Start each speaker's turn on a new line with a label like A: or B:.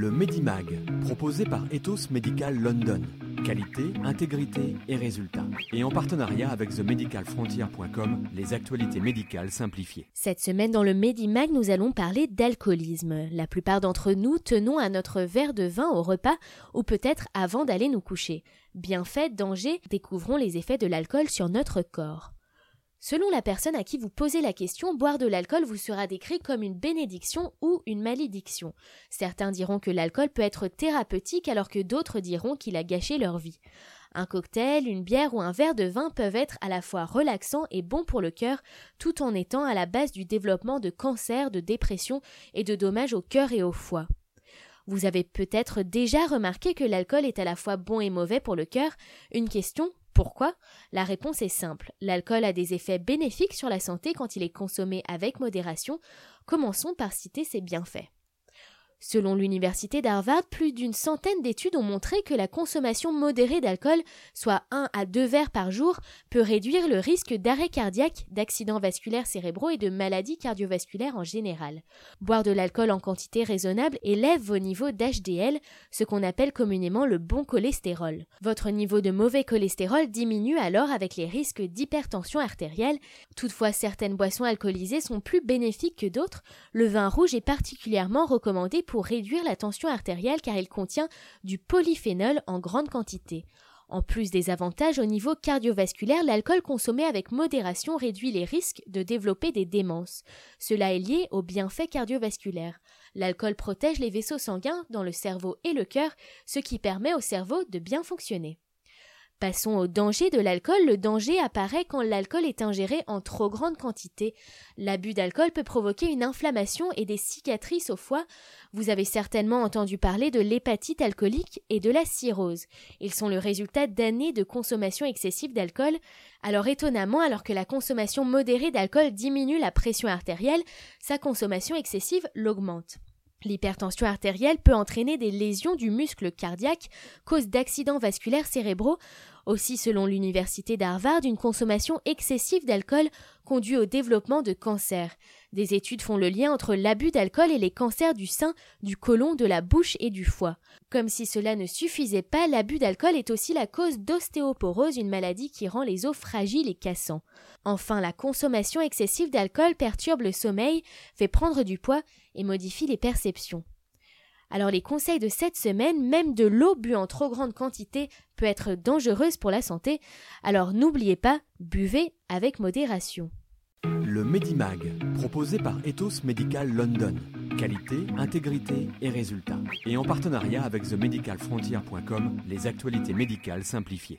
A: Le Medimag, proposé par Ethos Medical London. Qualité, intégrité et résultats. Et en partenariat avec themedicalfrontier.com, les actualités médicales simplifiées.
B: Cette semaine dans le Medimag, nous allons parler d'alcoolisme. La plupart d'entre nous tenons à notre verre de vin au repas ou peut-être avant d'aller nous coucher. Bienfaits, dangers, découvrons les effets de l'alcool sur notre corps. Selon la personne à qui vous posez la question, boire de l'alcool vous sera décrit comme une bénédiction ou une malédiction. Certains diront que l'alcool peut être thérapeutique alors que d'autres diront qu'il a gâché leur vie. Un cocktail, une bière ou un verre de vin peuvent être à la fois relaxants et bons pour le cœur, tout en étant à la base du développement de cancers, de dépression et de dommages au cœur et au foie. Vous avez peut-être déjà remarqué que l'alcool est à la fois bon et mauvais pour le cœur. Une question pourquoi? La réponse est simple. L'alcool a des effets bénéfiques sur la santé quand il est consommé avec modération. Commençons par citer ses bienfaits. Selon l'université d'Harvard, plus d'une centaine d'études ont montré que la consommation modérée d'alcool, soit 1 à 2 verres par jour, peut réduire le risque d'arrêt cardiaque, d'accidents vasculaires cérébraux et de maladies cardiovasculaires en général. Boire de l'alcool en quantité raisonnable élève vos niveaux d'HDL, ce qu'on appelle communément le bon cholestérol. Votre niveau de mauvais cholestérol diminue alors avec les risques d'hypertension artérielle. Toutefois, certaines boissons alcoolisées sont plus bénéfiques que d'autres. Le vin rouge est particulièrement recommandé pour réduire la tension artérielle car il contient du polyphénol en grande quantité. En plus des avantages au niveau cardiovasculaire, l'alcool consommé avec modération réduit les risques de développer des démences. Cela est lié aux bienfaits cardiovasculaires. L'alcool protège les vaisseaux sanguins dans le cerveau et le cœur, ce qui permet au cerveau de bien fonctionner. Passons au danger de l'alcool. Le danger apparaît quand l'alcool est ingéré en trop grande quantité. L'abus d'alcool peut provoquer une inflammation et des cicatrices au foie. Vous avez certainement entendu parler de l'hépatite alcoolique et de la cirrhose. Ils sont le résultat d'années de consommation excessive d'alcool. Alors étonnamment, alors que la consommation modérée d'alcool diminue la pression artérielle, sa consommation excessive l'augmente. L'hypertension artérielle peut entraîner des lésions du muscle cardiaque, cause d'accidents vasculaires cérébraux. Aussi, selon l'université d'Harvard, une consommation excessive d'alcool conduit au développement de cancers. Des études font le lien entre l'abus d'alcool et les cancers du sein, du côlon, de la bouche et du foie. Comme si cela ne suffisait pas, l'abus d'alcool est aussi la cause d'ostéoporose, une maladie qui rend les os fragiles et cassants. Enfin, la consommation excessive d'alcool perturbe le sommeil, fait prendre du poids et modifie les perceptions. Alors les conseils de cette semaine, même de l'eau bue en trop grande quantité peut être dangereuse pour la santé, alors n'oubliez pas, buvez avec modération.
A: Le Medimag, proposé par Ethos Medical London. Qualité, intégrité et résultats. Et en partenariat avec themedicalfrontier.com, les actualités médicales simplifiées.